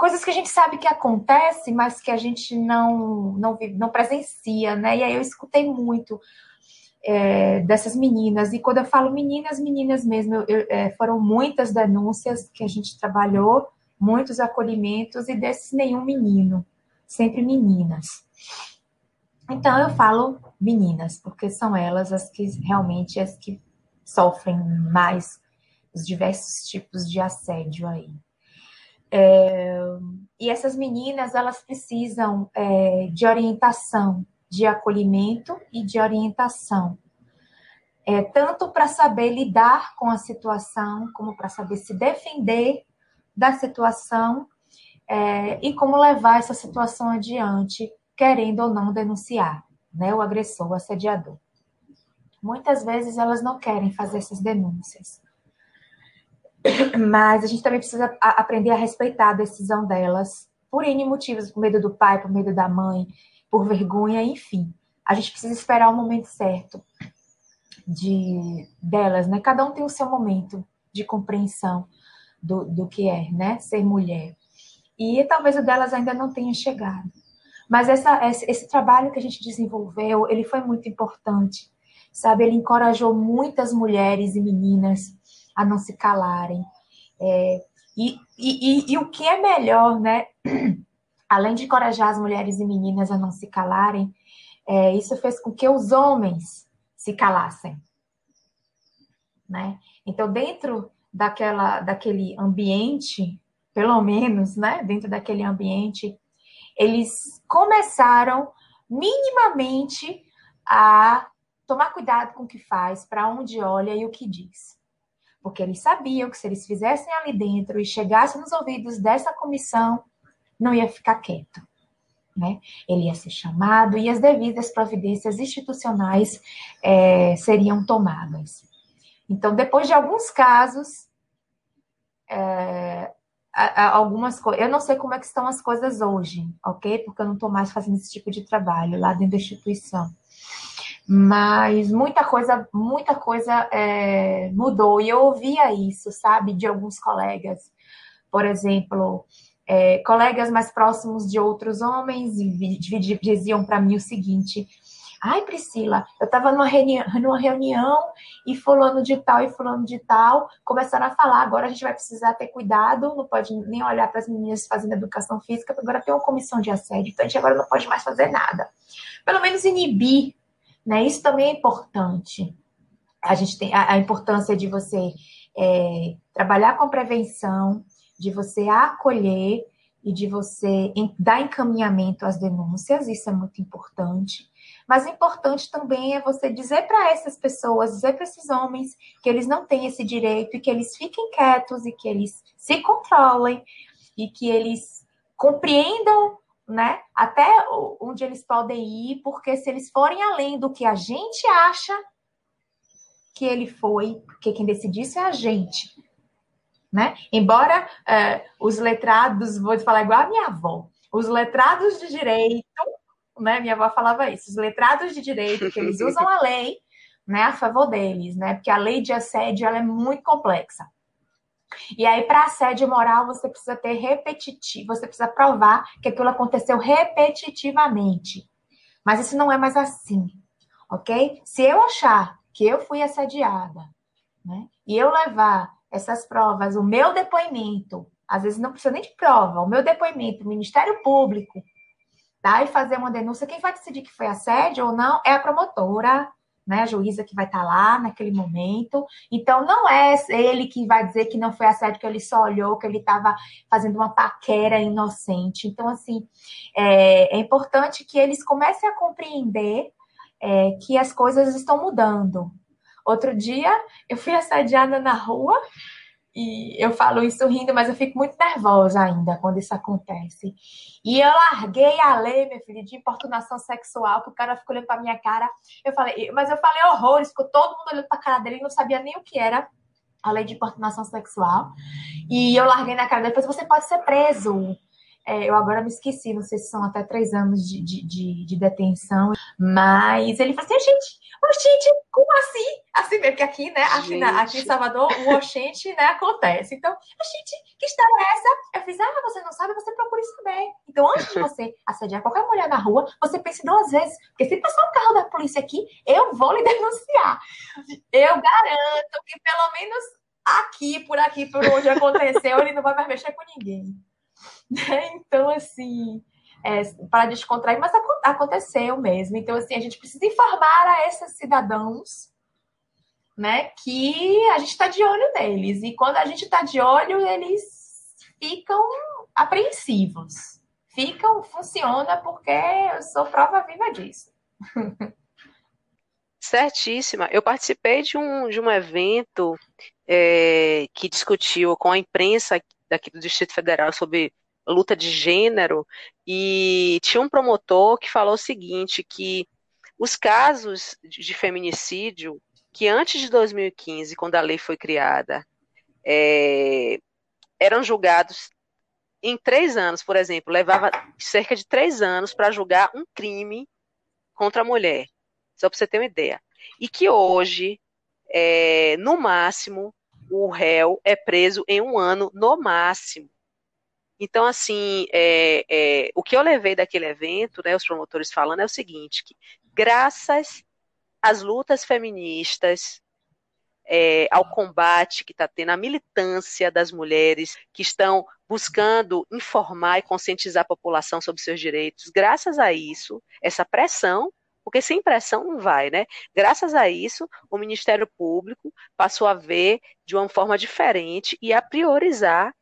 coisas que a gente sabe que acontece, mas que a gente não não, não presencia, né? E aí eu escutei muito é, dessas meninas. E quando eu falo meninas, meninas mesmo, eu, eu, é, foram muitas denúncias que a gente trabalhou, muitos acolhimentos, e desses nenhum menino, sempre meninas. Então eu falo meninas, porque são elas as que realmente as que sofrem mais os diversos tipos de assédio aí. É, e essas meninas elas precisam é, de orientação, de acolhimento e de orientação. É, tanto para saber lidar com a situação, como para saber se defender da situação é, e como levar essa situação adiante, querendo ou não denunciar né, o agressor, o assediador. Muitas vezes elas não querem fazer essas denúncias. Mas a gente também precisa aprender a respeitar a decisão delas, por N motivos, por medo do pai, por medo da mãe, por vergonha, enfim. A gente precisa esperar o momento certo de delas, né? Cada um tem o seu momento de compreensão do, do que é, né? Ser mulher. E talvez o delas ainda não tenha chegado. Mas essa, esse, trabalho que a gente desenvolveu, ele foi muito importante, sabe? Ele encorajou muitas mulheres e meninas a não se calarem. É, e, e, e, e, o que é melhor, né? além de encorajar as mulheres e meninas a não se calarem, é, isso fez com que os homens se calassem. Né? Então, dentro daquela, daquele ambiente, pelo menos, né? dentro daquele ambiente, eles começaram minimamente a tomar cuidado com o que faz, para onde olha e o que diz. Porque eles sabiam que se eles fizessem ali dentro e chegassem nos ouvidos dessa comissão, não ia ficar quieto. Né? Ele ia ser chamado e as devidas providências institucionais é, seriam tomadas. Então, depois de alguns casos, é, algumas coisas. Eu não sei como é que estão as coisas hoje, ok? Porque eu não estou mais fazendo esse tipo de trabalho lá dentro da instituição. Mas muita coisa, muita coisa é, mudou. E eu ouvia isso, sabe, de alguns colegas. Por exemplo, é, colegas mais próximos de outros homens diziam para mim o seguinte: Ai, Priscila, eu estava numa reunião, numa reunião e fulano de tal e fulano de tal começaram a falar. Agora a gente vai precisar ter cuidado, não pode nem olhar para as meninas fazendo educação física, agora tem uma comissão de assédio, então a gente agora não pode mais fazer nada. Pelo menos inibir, né? Isso também é importante. A gente tem a, a importância de você é, trabalhar com prevenção, de você acolher e de você dar encaminhamento às denúncias, isso é muito importante. Mas importante também é você dizer para essas pessoas, dizer para esses homens que eles não têm esse direito e que eles fiquem quietos e que eles se controlem e que eles compreendam, né, até onde eles podem ir, porque se eles forem além do que a gente acha que ele foi, porque quem decidiu isso é a gente. Né? Embora é, os letrados, vou falar igual a minha avó, os letrados de direito, né? Minha avó falava isso, os letrados de direito, que eles usam a lei né, a favor deles, né? Porque a lei de assédio ela é muito complexa. E aí, para assédio moral, você precisa ter repetitivo, você precisa provar que aquilo aconteceu repetitivamente. Mas isso não é mais assim, ok? Se eu achar que eu fui assediada, né? E eu levar essas provas, o meu depoimento, às vezes não precisa nem de prova, o meu depoimento, o Ministério Público, tá? E fazer uma denúncia, quem vai decidir que foi assédio ou não é a promotora, né? A juíza que vai estar tá lá naquele momento. Então, não é ele que vai dizer que não foi assédio, que ele só olhou, que ele estava fazendo uma paquera inocente. Então, assim, é, é importante que eles comecem a compreender é, que as coisas estão mudando, Outro dia eu fui assediada na rua e eu falo isso rindo, mas eu fico muito nervosa ainda quando isso acontece. E eu larguei a lei, meu filho, de importunação sexual, que o cara ficou olhando pra minha cara. Eu falei, mas eu falei horrores, ficou todo mundo olhando pra cara dele e não sabia nem o que era. a lei de importunação sexual. E eu larguei na cara depois, você pode ser preso. É, eu agora me esqueci, não sei se são até três anos de, de, de, de detenção. Mas ele falou assim, gente, oxente, como assim? Assim mesmo, que aqui, né, aqui, na, aqui em Salvador, o oxente, né, acontece. Então, oxente, que história é essa? Eu fiz, ah, você não sabe, você procura saber. Então, antes de você assediar qualquer mulher na rua, você pense duas vezes, porque se passar um carro da polícia aqui, eu vou lhe denunciar. Eu garanto que pelo menos aqui, por aqui, por onde aconteceu, ele não vai mais mexer com ninguém. Então, assim, é, para descontrair, mas aconteceu mesmo. Então, assim, a gente precisa informar a esses cidadãos né, que a gente está de olho neles. E quando a gente está de olho, eles ficam apreensivos. Ficam, funciona, porque eu sou prova viva disso. Certíssima. Eu participei de um, de um evento é, que discutiu com a imprensa daqui do Distrito Federal sobre luta de gênero, e tinha um promotor que falou o seguinte, que os casos de feminicídio, que antes de 2015, quando a lei foi criada, é, eram julgados em três anos, por exemplo, levava cerca de três anos para julgar um crime contra a mulher, só para você ter uma ideia. E que hoje, é, no máximo, o réu é preso em um ano, no máximo. Então, assim, é, é, o que eu levei daquele evento, né, os promotores falando, é o seguinte, que graças às lutas feministas, é, ao combate que está tendo, à militância das mulheres que estão buscando informar e conscientizar a população sobre seus direitos, graças a isso, essa pressão porque sem pressão não vai, né? Graças a isso, o Ministério Público passou a ver de uma forma diferente e a priorizar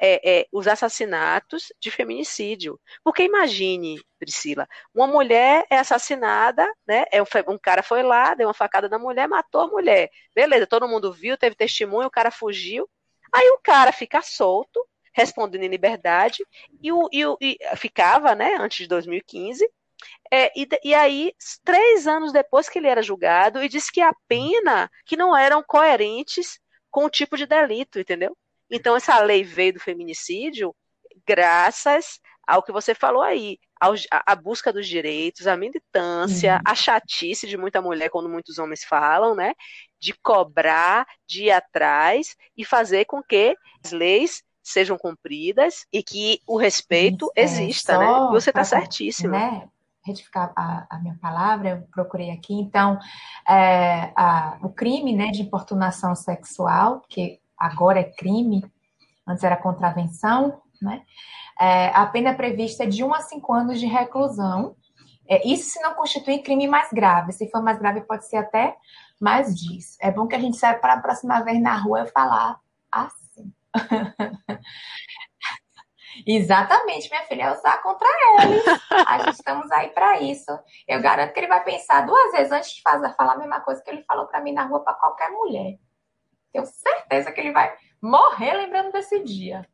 é, é, os assassinatos de feminicídio. Porque imagine, Priscila, uma mulher é assassinada, né? É um, um, cara foi lá, deu uma facada na mulher, matou a mulher. Beleza, todo mundo viu, teve testemunho, o cara fugiu. Aí o cara fica solto, respondendo em liberdade, e, o, e, o, e ficava, né, antes de 2015. É, e, e, aí, três anos depois que ele era julgado, e disse que a pena que não eram coerentes com o tipo de delito, entendeu? Então, essa lei veio do feminicídio graças ao que você falou aí, a, busca dos direitos, a militância, uhum. a chatice de muita mulher, quando muitos homens falam, né? De cobrar, de ir atrás e fazer com que as leis sejam cumpridas e que o respeito Isso, é exista, é, né? Você está certíssima. Né? retificar a, a, minha palavra, eu procurei aqui, então, é, a, o crime né, de importunação sexual, que agora é crime, antes era contravenção, né? É, a pena prevista é de 1 a 5 anos de reclusão. É, isso se não constitui crime mais grave. Se for mais grave, pode ser até mais disso. É bom que a gente saiba para a próxima vez na rua eu falar assim. Exatamente, minha filha, é usar contra ele. A gente estamos aí para isso. Eu garanto que ele vai pensar duas vezes antes de fazer, falar a mesma coisa que ele falou para mim na rua para qualquer mulher. Tenho certeza que ele vai morrer lembrando desse dia.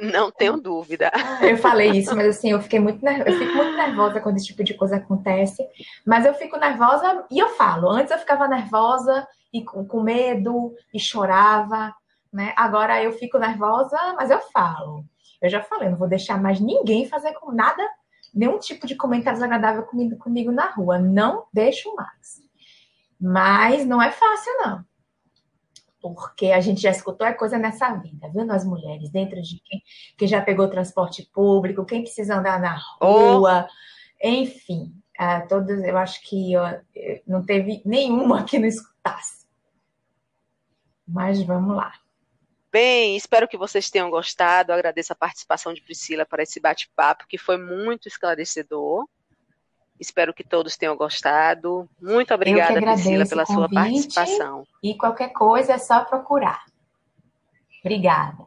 Não tenho dúvida. Eu falei isso, mas assim, eu fiquei muito eu fico muito nervosa quando esse tipo de coisa acontece. Mas eu fico nervosa e eu falo. Antes eu ficava nervosa e com, com medo e chorava, né? Agora eu fico nervosa, mas eu falo. Eu já falei, não vou deixar mais ninguém fazer com nada, nenhum tipo de comentário desagradável comigo, comigo na rua. Não deixo mais. Mas não é fácil, não porque a gente já escutou a coisa nessa vida, viu? Nós mulheres, dentro de quem, quem já pegou transporte público, quem precisa andar na rua, oh. enfim, uh, todos, eu acho que não teve nenhuma que não escutasse. Mas vamos lá. Bem, espero que vocês tenham gostado. Eu agradeço a participação de Priscila para esse bate-papo, que foi muito esclarecedor. Espero que todos tenham gostado. Muito obrigada, Priscila, pela sua participação. E qualquer coisa é só procurar. Obrigada.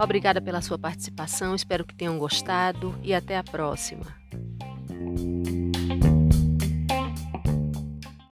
Obrigada pela sua participação, espero que tenham gostado e até a próxima.